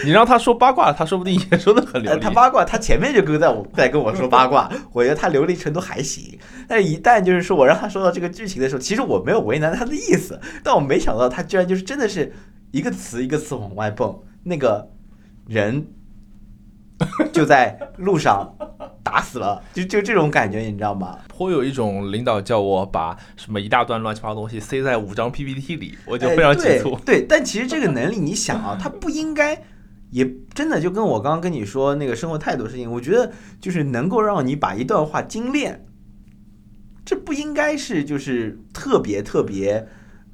你让他说八卦，他说不定也说的很流利。他八卦，他前面就跟在我在跟我说八卦，*laughs* 我觉得他流利程度还行。但是一旦就是说我让他说到这个剧情的时候，其实我没有为难他的意思，但我没想到他居然就是真的是一个词一个词往外蹦，那个人就在路上。打死了，就就这种感觉，你知道吗？颇有一种领导叫我把什么一大段乱七八糟东西塞在五张 PPT 里，我就非常急促。对，但其实这个能力，你想啊，他不应该，也真的就跟我刚刚跟你说那个生活态度事情，我觉得就是能够让你把一段话精炼，这不应该是就是特别特别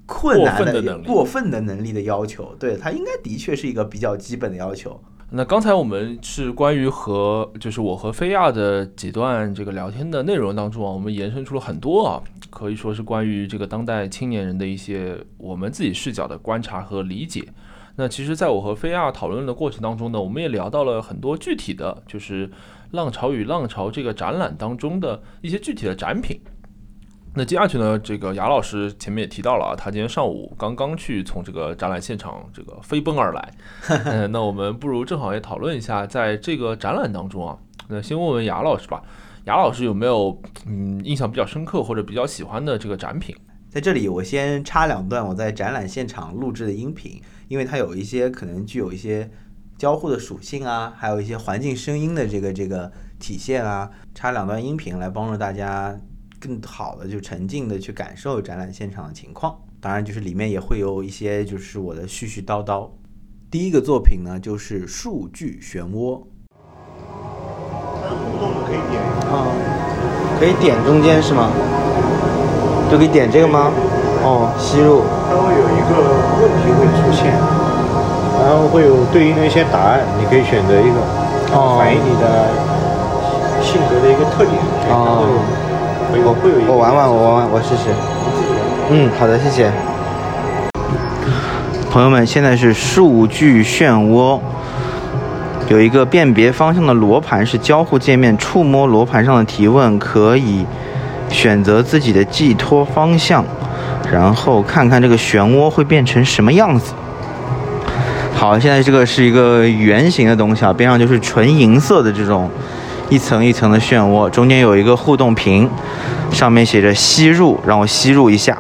困难的能力过分的能力的要求。对它应该的确是一个比较基本的要求。那刚才我们是关于和就是我和菲亚的几段这个聊天的内容当中啊，我们延伸出了很多啊，可以说是关于这个当代青年人的一些我们自己视角的观察和理解。那其实，在我和菲亚讨论的过程当中呢，我们也聊到了很多具体的，就是《浪潮与浪潮》这个展览当中的一些具体的展品。那接下去呢，这个雅老师前面也提到了啊，他今天上午刚刚去从这个展览现场这个飞奔而来。*laughs* 嗯，那我们不如正好也讨论一下，在这个展览当中啊，那先问问雅老师吧，雅老师有没有嗯印象比较深刻或者比较喜欢的这个展品？在这里，我先插两段我在展览现场录制的音频，因为它有一些可能具有一些交互的属性啊，还有一些环境声音的这个这个体现啊，插两段音频来帮助大家更好的就沉浸的去感受展览现场的情况。当然，就是里面也会有一些就是我的絮絮叨叨。第一个作品呢，就是数据漩涡。它互动的可以点，啊，可以点中间是吗？就可以点这个吗？哦，吸入。它会有一个问题会出现，然后会有对应的一些答案，你可以选择一个，哦反映你的性格的一个特点。对它会有会有会有一个我玩玩，我玩玩，我试试。嗯，好的，谢谢。朋友们，现在是数据漩涡，有一个辨别方向的罗盘是交互界面，触摸罗盘上的提问可以选择自己的寄托方向，然后看看这个漩涡会变成什么样子。好，现在这个是一个圆形的东西啊，边上就是纯银色的这种一层一层的漩涡，中间有一个互动屏，上面写着吸入，让我吸入一下。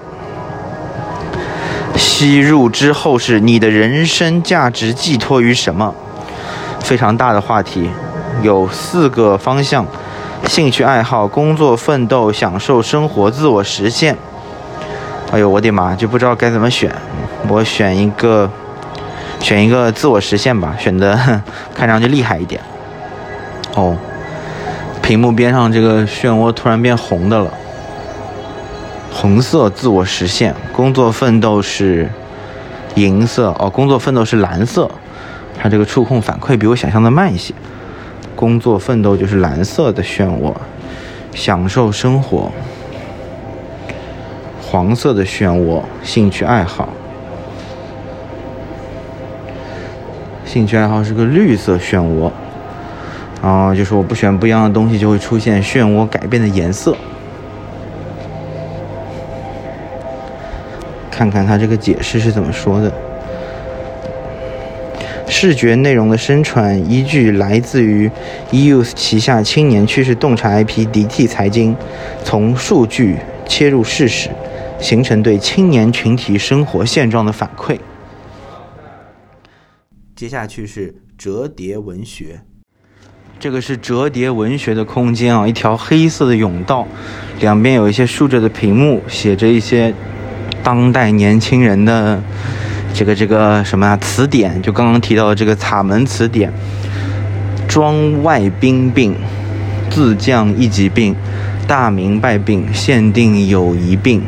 吸入之后是你的人生价值寄托于什么？非常大的话题，有四个方向：兴趣爱好、工作奋斗、享受生活、自我实现。哎呦，我的妈，就不知道该怎么选。我选一个，选一个自我实现吧，选的 *laughs* 看上去厉害一点。哦，屏幕边上这个漩涡突然变红的了。红色自我实现，工作奋斗是银色哦，工作奋斗是蓝色。它这个触控反馈比我想象的慢一些。工作奋斗就是蓝色的漩涡，享受生活，黄色的漩涡，兴趣爱好。兴趣爱好是个绿色漩涡，然后就是我不选不一样的东西，就会出现漩涡改变的颜色。看看它这个解释是怎么说的。视觉内容的生产依据来自于 EUS 旗下青年趋势洞察 IP DT 财经，从数据切入事实，形成对青年群体生活现状的反馈。接下去是折叠文学，这个是折叠文学的空间啊，一条黑色的甬道，两边有一些竖着的屏幕，写着一些当代年轻人的这个这个什么啊词典，就刚刚提到的这个塔门词典，庄外兵病，自降一级病，大明白病，限定友谊病，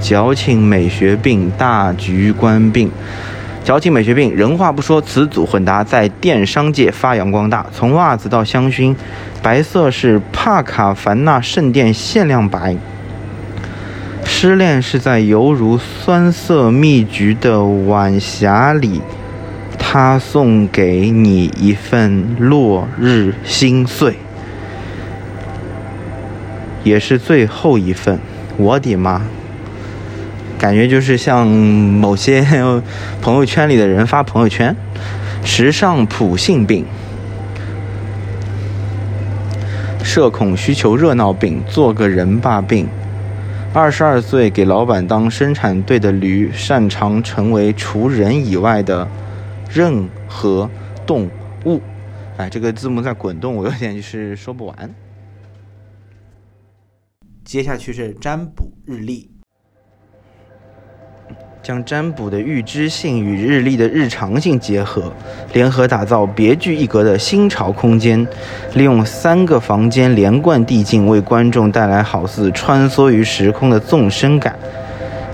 矫情美学病，大局观病。矫情美学病，人话不说，词组混搭，在电商界发扬光大。从袜子到香薰，白色是帕卡凡纳圣殿限量白。失恋是在犹如酸涩蜜橘的晚霞里，他送给你一份落日心碎，也是最后一份。我的妈！感觉就是像某些 *laughs* 朋友圈里的人发朋友圈，时尚普性病，社恐需求热闹病，做个人吧病。二十二岁给老板当生产队的驴，擅长成为除人以外的任何动物。哎，这个字幕在滚动，我有点就是说不完。接下去是占卜日历。将占卜的预知性与日历的日常性结合，联合打造别具一格的新潮空间。利用三个房间连贯递进，为观众带来好似穿梭于时空的纵深感。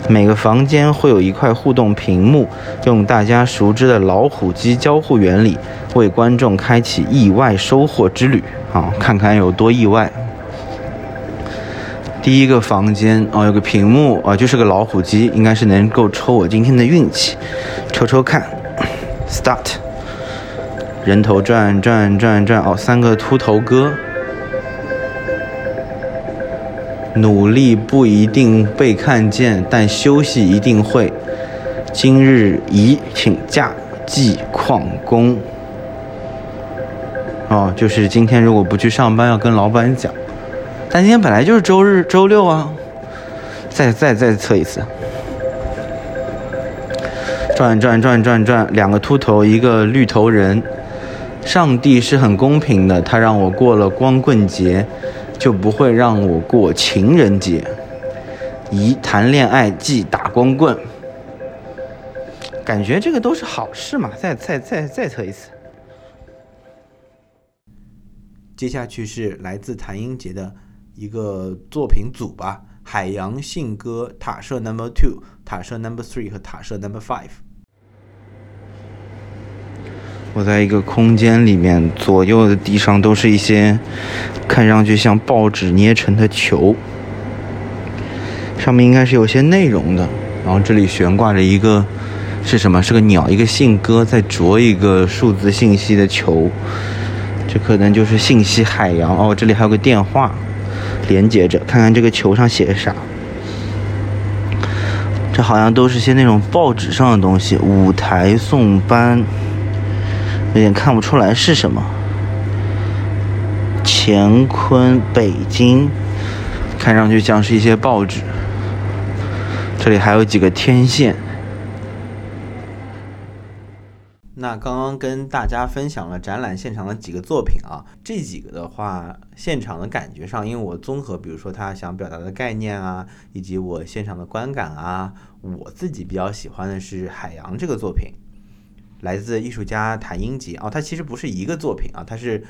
每个房间会有一块互动屏幕，用大家熟知的老虎机交互原理，为观众开启意外收获之旅。啊，看看有多意外。第一个房间哦，有个屏幕啊，就是个老虎机，应该是能够抽我今天的运气，抽抽看。Start，人头转转转转哦，三个秃头哥。努力不一定被看见，但休息一定会。今日宜请假记旷工。哦，就是今天如果不去上班，要跟老板讲。但今天本来就是周日、周六啊。再再再测一次。转转转转转，两个秃头，一个绿头人。上帝是很公平的，他让我过了光棍节。就不会让我过情人节。宜谈恋爱即打光棍，感觉这个都是好事嘛。再再再再测一次。接下去是来自谭英杰的一个作品组吧，《海洋信鸽》、塔舍 Number Two、塔舍 Number Three 和塔舍 Number Five。我在一个空间里面，左右的地上都是一些看上去像报纸捏成的球，上面应该是有些内容的。然后这里悬挂着一个是什么？是个鸟，一个信鸽在啄一个数字信息的球，这可能就是信息海洋哦。这里还有个电话连接着，看看这个球上写的啥？这好像都是些那种报纸上的东西。舞台送班。有点看不出来是什么。乾坤北京，看上去像是一些报纸。这里还有几个天线。那刚刚跟大家分享了展览现场的几个作品啊，这几个的话，现场的感觉上，因为我综合，比如说他想表达的概念啊，以及我现场的观感啊，我自己比较喜欢的是海洋这个作品。来自艺术家谭英杰啊，他其实不是一个作品啊，他是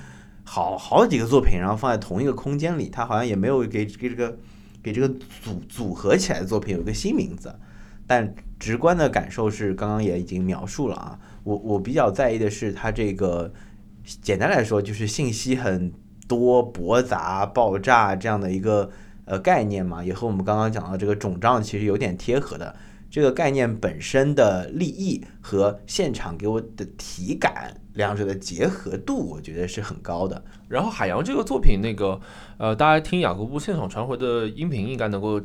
好好几个作品，然后放在同一个空间里，他好像也没有给给这个给这个组组合起来的作品有个新名字，但直观的感受是刚刚也已经描述了啊，我我比较在意的是它这个，简单来说就是信息很多、驳杂、爆炸这样的一个呃概念嘛，也和我们刚刚讲到这个肿胀其实有点贴合的。这个概念本身的立意和现场给我的体感，两者的结合度，我觉得是很高的。然后海洋这个作品，那个呃，大家听雅各布现场传回的音频，应该能够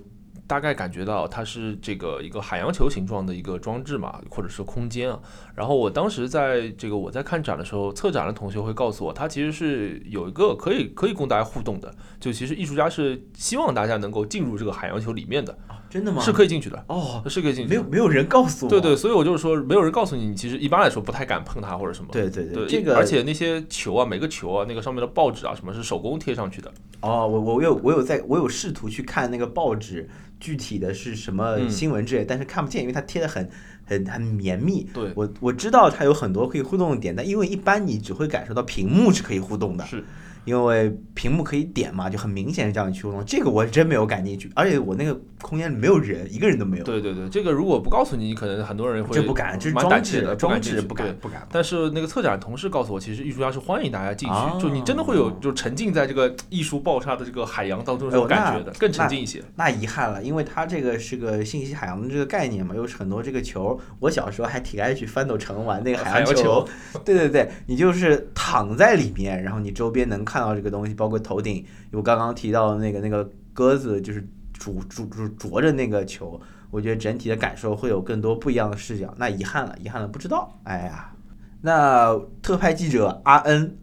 大概感觉到它是这个一个海洋球形状的一个装置嘛，或者是空间啊。然后我当时在这个我在看展的时候，策展的同学会告诉我，它其实是有一个可以可以供大家互动的，就其实艺术家是希望大家能够进入这个海洋球里面的。真的吗？是可以进去的哦，是可以进去。没有没有人告诉我。对对，所以我就是说，没有人告诉你，你其实一般来说不太敢碰它或者什么。对对对，这个而且那些球啊，每个球啊，那个上面的报纸啊，什么是手工贴上去的。哦，我我有我有在我有试图去看那个报纸具体的是什么新闻之类，但是看不见，因为它贴的很很很绵密。对，我我知道它有很多可以互动的点，但因为一般你只会感受到屏幕是可以互动的。是。因为屏幕可以点嘛，就很明显是叫你去互动。这个我真没有感进去，而且我那个空间里没有人，一个人都没有。对对对，这个如果不告诉你，你可能很多人会不敢，这是装置的，装置不敢不敢。但是那个策展同事告诉我，其实艺术家是欢迎大家进去，就你真的会有就沉浸在这个艺术爆炸的这个海洋当中这种感觉的，更沉浸一些。那遗憾了，因为它这个是个信息海洋的这个概念嘛，又是很多这个球。我小时候还挺爱去翻斗城玩那个海洋球。对对对，你就是躺在里面，然后你周边能看到这个东西，包括。头顶有刚刚提到的那个那个鸽子，就是啄啄啄啄着那个球，我觉得整体的感受会有更多不一样的视角。那遗憾了，遗憾了，不知道。哎呀，那特派记者阿恩，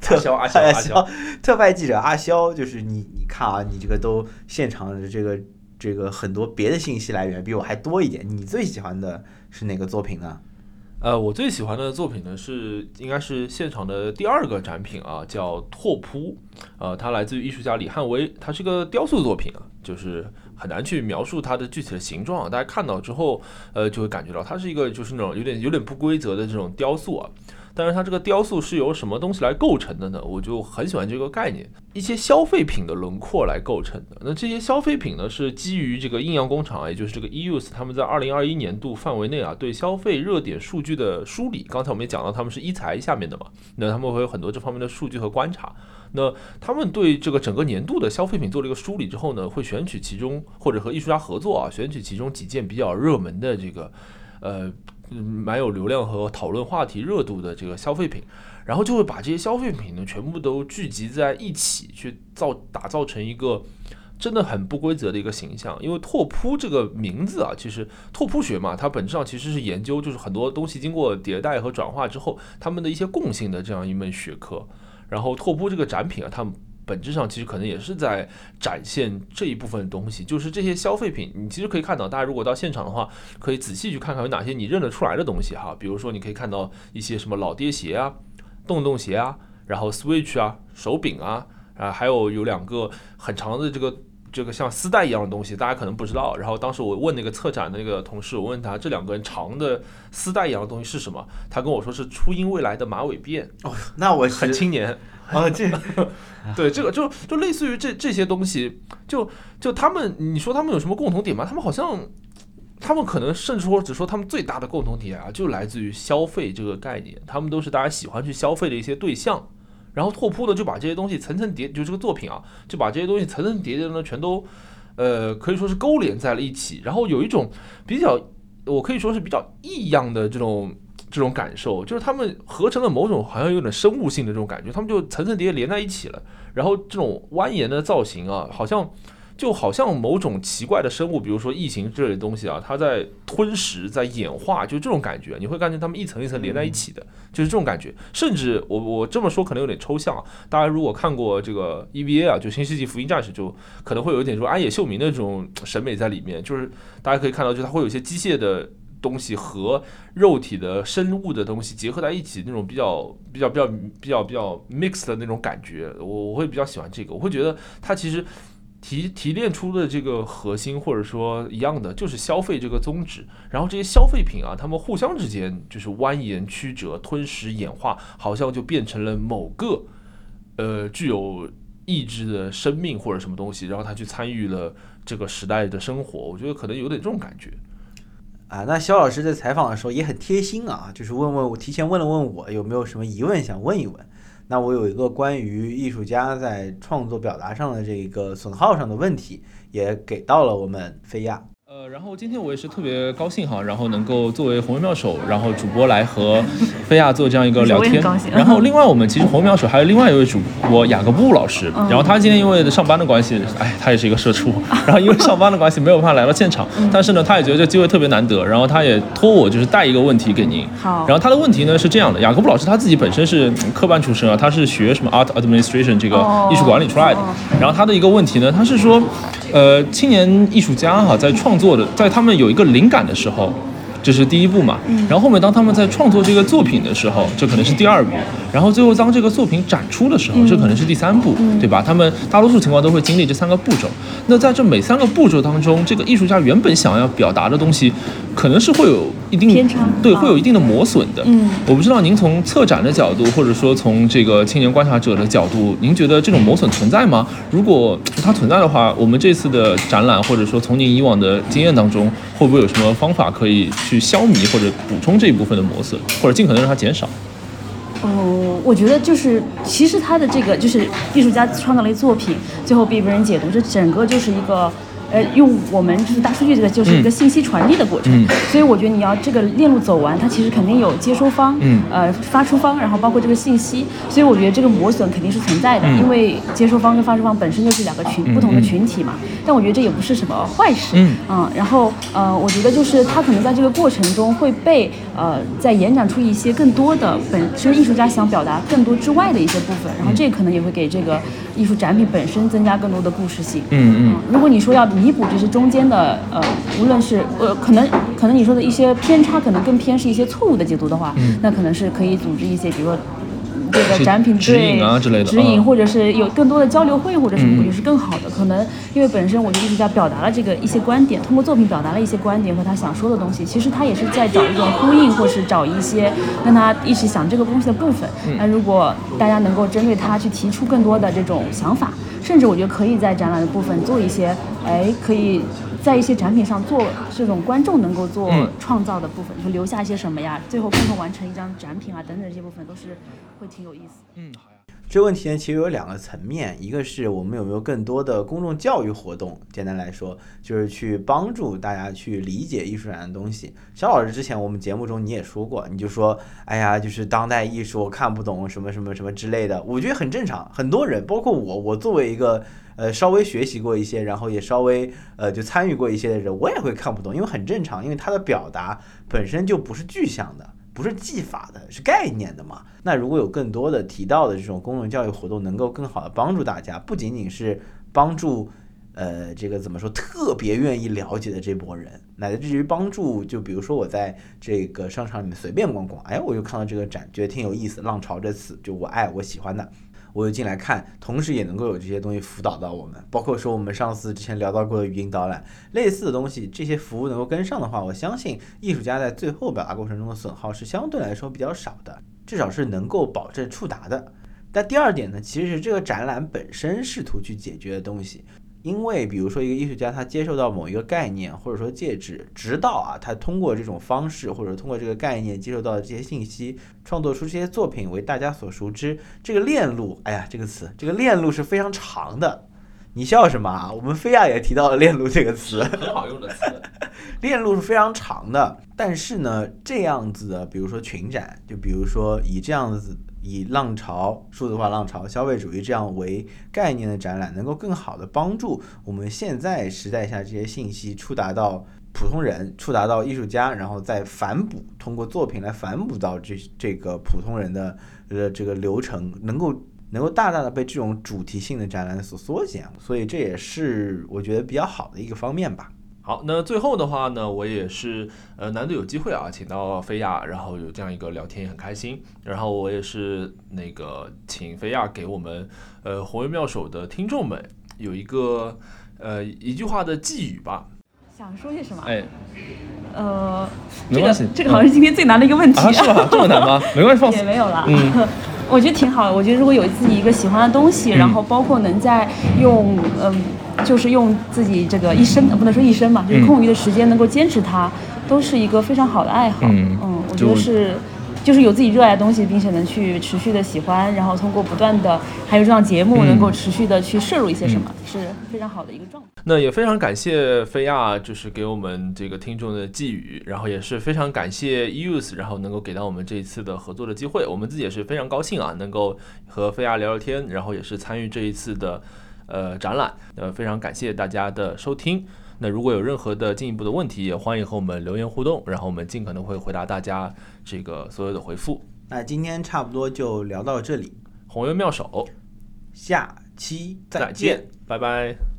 特肖阿肖阿肖，特派记者阿肖，就是你你看啊，你这个都现场的这个这个很多别的信息来源比我还多一点。你最喜欢的是哪个作品呢？呃，我最喜欢的作品呢是应该是现场的第二个展品啊，叫拓扑，呃，它来自于艺术家李汉威，它是个雕塑作品啊，就是很难去描述它的具体的形状，大家看到之后，呃，就会感觉到它是一个就是那种有点有点不规则的这种雕塑啊。但是它这个雕塑是由什么东西来构成的呢？我就很喜欢这个概念，一些消费品的轮廓来构成的。那这些消费品呢，是基于这个阴阳工厂，也就是这个 EUS 他们在二零二一年度范围内啊，对消费热点数据的梳理。刚才我们也讲到，他们是一财下面的嘛，那他们会有很多这方面的数据和观察。那他们对这个整个年度的消费品做了一个梳理之后呢，会选取其中或者和艺术家合作啊，选取其中几件比较热门的这个，呃。蛮有流量和讨论话题热度的这个消费品，然后就会把这些消费品呢全部都聚集在一起，去造打造成一个真的很不规则的一个形象。因为拓扑这个名字啊，其实拓扑学嘛，它本质上其实是研究就是很多东西经过迭代和转化之后，它们的一些共性的这样一门学科。然后拓扑这个展品啊，它。本质上其实可能也是在展现这一部分东西，就是这些消费品，你其实可以看到，大家如果到现场的话，可以仔细去看看有哪些你认得出来的东西哈。比如说，你可以看到一些什么老爹鞋啊、洞洞鞋啊，然后 Switch 啊、手柄啊，啊，还有有两个很长的这个这个像丝带一样的东西，大家可能不知道。然后当时我问那个策展的那个同事，我问他这两根长的丝带一样的东西是什么，他跟我说是初音未来的马尾辫。哦，那我很青年。哦，这 *laughs* 对这个就就类似于这这些东西，就就他们，你说他们有什么共同点吗？他们好像，他们可能甚至说只说他们最大的共同点啊，就来自于消费这个概念。他们都是大家喜欢去消费的一些对象。然后拓扑呢，就把这些东西层层叠，就这个作品啊，就把这些东西层层叠叠呢，全都呃可以说是勾连在了一起。然后有一种比较，我可以说是比较异样的这种。这种感受就是他们合成了某种好像有点生物性的这种感觉，他们就层层叠叠连在一起了。然后这种蜿蜒的造型啊，好像就好像某种奇怪的生物，比如说异形这类的东西啊，它在吞食、在演化，就这种感觉，你会感觉它们一层一层连在一起的，就是这种感觉。甚至我我这么说可能有点抽象啊，大家如果看过这个 EVA 啊，就《新世纪福音战士》，就可能会有一点说安野秀明的这种审美在里面，就是大家可以看到，就它会有一些机械的。东西和肉体的生物的东西结合在一起，那种比较比较比较比较比较 mix 的那种感觉，我我会比较喜欢这个。我会觉得它其实提提炼出的这个核心，或者说一样的，就是消费这个宗旨。然后这些消费品啊，它们互相之间就是蜿蜒曲折、吞食演化，好像就变成了某个呃具有意志的生命或者什么东西，然后他去参与了这个时代的生活。我觉得可能有点这种感觉。啊，那肖老师在采访的时候也很贴心啊，就是问问我，提前问了问我有没有什么疑问想问一问。那我有一个关于艺术家在创作表达上的这个损耗上的问题，也给到了我们菲亚。呃，然后今天我也是特别高兴哈，然后能够作为红妙手，然后主播来和菲亚做这样一个聊天。然后另外我们其实红妙手还有另外一位主播雅各布老师，然后他今天因为上班的关系，哎，他也是一个社畜，*laughs* 然后因为上班的关系没有办法来到现场，但是呢，他也觉得这机会特别难得，然后他也托我就是带一个问题给您。好。然后他的问题呢是这样的，雅各布老师他自己本身是科班出身啊，他是学什么 art administration 这个艺术管理出来的。然后他的一个问题呢，他是说。呃，青年艺术家哈，在创作的，在他们有一个灵感的时候。这是第一步嘛，然后后面当他们在创作这个作品的时候，这可能是第二步，然后最后当这个作品展出的时候，这可能是第三步，对吧？他们大多数情况都会经历这三个步骤。那在这每三个步骤当中，这个艺术家原本想要表达的东西，可能是会有一定偏差，对，会有一定的磨损的。嗯，我不知道您从策展的角度，或者说从这个青年观察者的角度，您觉得这种磨损存在吗？如果它存在的话，我们这次的展览，或者说从您以往的经验当中，会不会有什么方法可以去？去消弭或者补充这一部分的磨损，或者尽可能让它减少。哦，我觉得就是，其实他的这个就是艺术家创造了一作品，最后被别人解读，这整个就是一个。呃，用我们就是大数据这个，就是一个信息传递的过程。嗯。所以我觉得你要这个链路走完，它其实肯定有接收方，嗯，呃，发出方，然后包括这个信息。所以我觉得这个磨损肯定是存在的，因为接收方跟发出方本身就是两个群不同的群体嘛。但我觉得这也不是什么坏事。嗯。嗯，然后呃，我觉得就是他可能在这个过程中会被呃再延展出一些更多的本身艺术家想表达更多之外的一些部分，然后这可能也会给这个艺术展品本身增加更多的故事性。嗯嗯。如果你说要。弥补这些中间的呃，无论是呃，可能可能你说的一些偏差，可能更偏是一些错误的解读的话，那可能是可以组织一些，比如说这个展品指引啊对之类的指引嗯或者是有更多的交流会或者什么，嗯我觉得是更好的。可能因为本身我觉得艺术家表达了这个一些观点，通过作品表达了一些观点和他想说的东西，其实他也是在找一种呼应，或是找一些跟他一起想这个东西的部分。嗯那如果大家能够针对他去提出更多的这种想法，甚至我觉得可以在展览的部分做一些，哎，可以在一些展品上做这种观众能够做嗯创造的部分，就留下一些什么呀，最后共同完成一张展品啊等等这些部分都是会挺有意思。嗯，好呀。这个问题呢，其实有两个层面，一个是我们有没有更多的公众教育活动，简单来说就是去帮助大家去理解艺术展的东西。肖老师之前我们节目中你也说过，你就说，哎呀，就是当代艺术我看不懂什么什么什么之类的，我觉得很正常。很多人，包括我，我作为一个呃稍微学习过一些，然后也稍微呃就参与过一些的人，我也会看不懂，因为很正常，因为它的表达本身就不是具象的。不是技法的，是概念的嘛？那如果有更多的提到的这种公众教育活动，能够更好的帮助大家，不仅仅是帮助，呃，这个怎么说，特别愿意了解的这波人，乃至于帮助，就比如说我在这个商场里面随便逛逛，哎，我就看到这个展，觉得挺有意思，浪潮这次就我爱我喜欢的，我就进来看，同时也能够有这些东西辅导到我们，包括说我们上次之前聊到过的语音导览，类似的东西，这些服务能够跟上的话，我相信艺术家在最后表达过程中的损耗是相对来说比较少的，至少是能够保证触达的。但第二点呢，其实是这个展览本身试图去解决的东西。因为比如说一个艺术家，他接受到某一个概念，或者说介质，直到啊，他通过这种方式，或者通过这个概念接受到的这些信息，创作出这些作品为大家所熟知。这个链路，哎呀，这个词，这个链路是非常长的。你笑什么啊？我们菲亚也提到了“链路”这个词，很好用的词。链路是非常长的。但是呢，这样子的，比如说群展，就比如说以这样子以浪潮、数字化浪潮、消费主义这样为概念的展览，能够更好的帮助我们现在时代下这些信息触达到普通人，触达到艺术家，然后再反哺，通过作品来反哺到这这个普通人的呃这个流程，能够。能够大大的被这种主题性的展览所缩减，所以这也是我觉得比较好的一个方面吧。好，那最后的话呢，我也是呃难得有机会啊，请到菲亚，然后有这样一个聊天也很开心。然后我也是那个请菲亚给我们呃红卫妙手的听众们有一个呃一句话的寄语吧。想说些什么？哎，呃，这没关系个这个好像是今天最难的一个问题。啊，是吧？这么难吗？没关系，放 *laughs* 也。没有了。嗯 *laughs* 我觉得挺好的。我觉得如果有自己一个喜欢的东西，嗯然后包括能在用嗯、就是用自己这个一生，呃不能说一生嘛，就是嗯空余的时间能够坚持它，都是一个非常好的爱好。嗯我觉得是。就是有自己热爱的东西，并且能去持续的喜欢，然后通过不断的还有这档节目，嗯能够持续的去摄入一些什么，是非常好的一个状态。那也非常感谢菲亚，就是给我们这个听众的寄语，然后也是非常感谢 Use，然后能够给到我们这一次的合作的机会，我们自己也是非常高兴啊，能够和菲亚聊聊天，然后也是参与这一次的呃展览，呃，非常感谢大家的收听。那如果有任何的进一步的问题，也欢迎和我们留言互动，然后我们尽可能会回答大家这个所有的回复。那今天差不多就聊到这里，红颜妙手，下期再见，拜拜。